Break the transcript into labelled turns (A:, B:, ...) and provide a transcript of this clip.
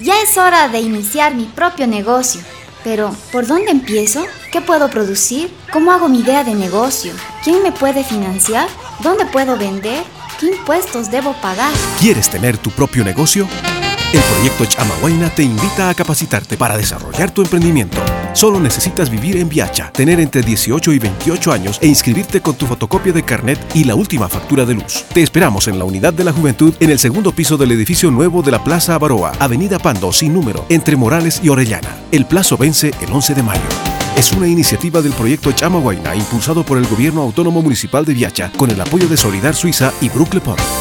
A: Ya es hora de iniciar mi propio negocio. Pero, ¿por dónde empiezo? ¿Qué puedo producir? ¿Cómo hago mi idea de negocio? ¿Quién me puede financiar? ¿Dónde puedo vender? ¿Qué impuestos debo pagar?
B: ¿Quieres tener tu propio negocio? El proyecto Chamahuayna te invita a capacitarte para desarrollar tu emprendimiento. Solo necesitas vivir en Viacha, tener entre 18 y 28 años e inscribirte con tu fotocopia de carnet y la última factura de luz. Te esperamos en la Unidad de la Juventud en el segundo piso del edificio nuevo de la Plaza Avaroa, Avenida Pando, sin número, entre Morales y Orellana. El plazo vence el 11 de mayo. Es una iniciativa del proyecto Chamahuayna impulsado por el Gobierno Autónomo Municipal de Viacha con el apoyo de Solidar Suiza y Brooklyn Pond.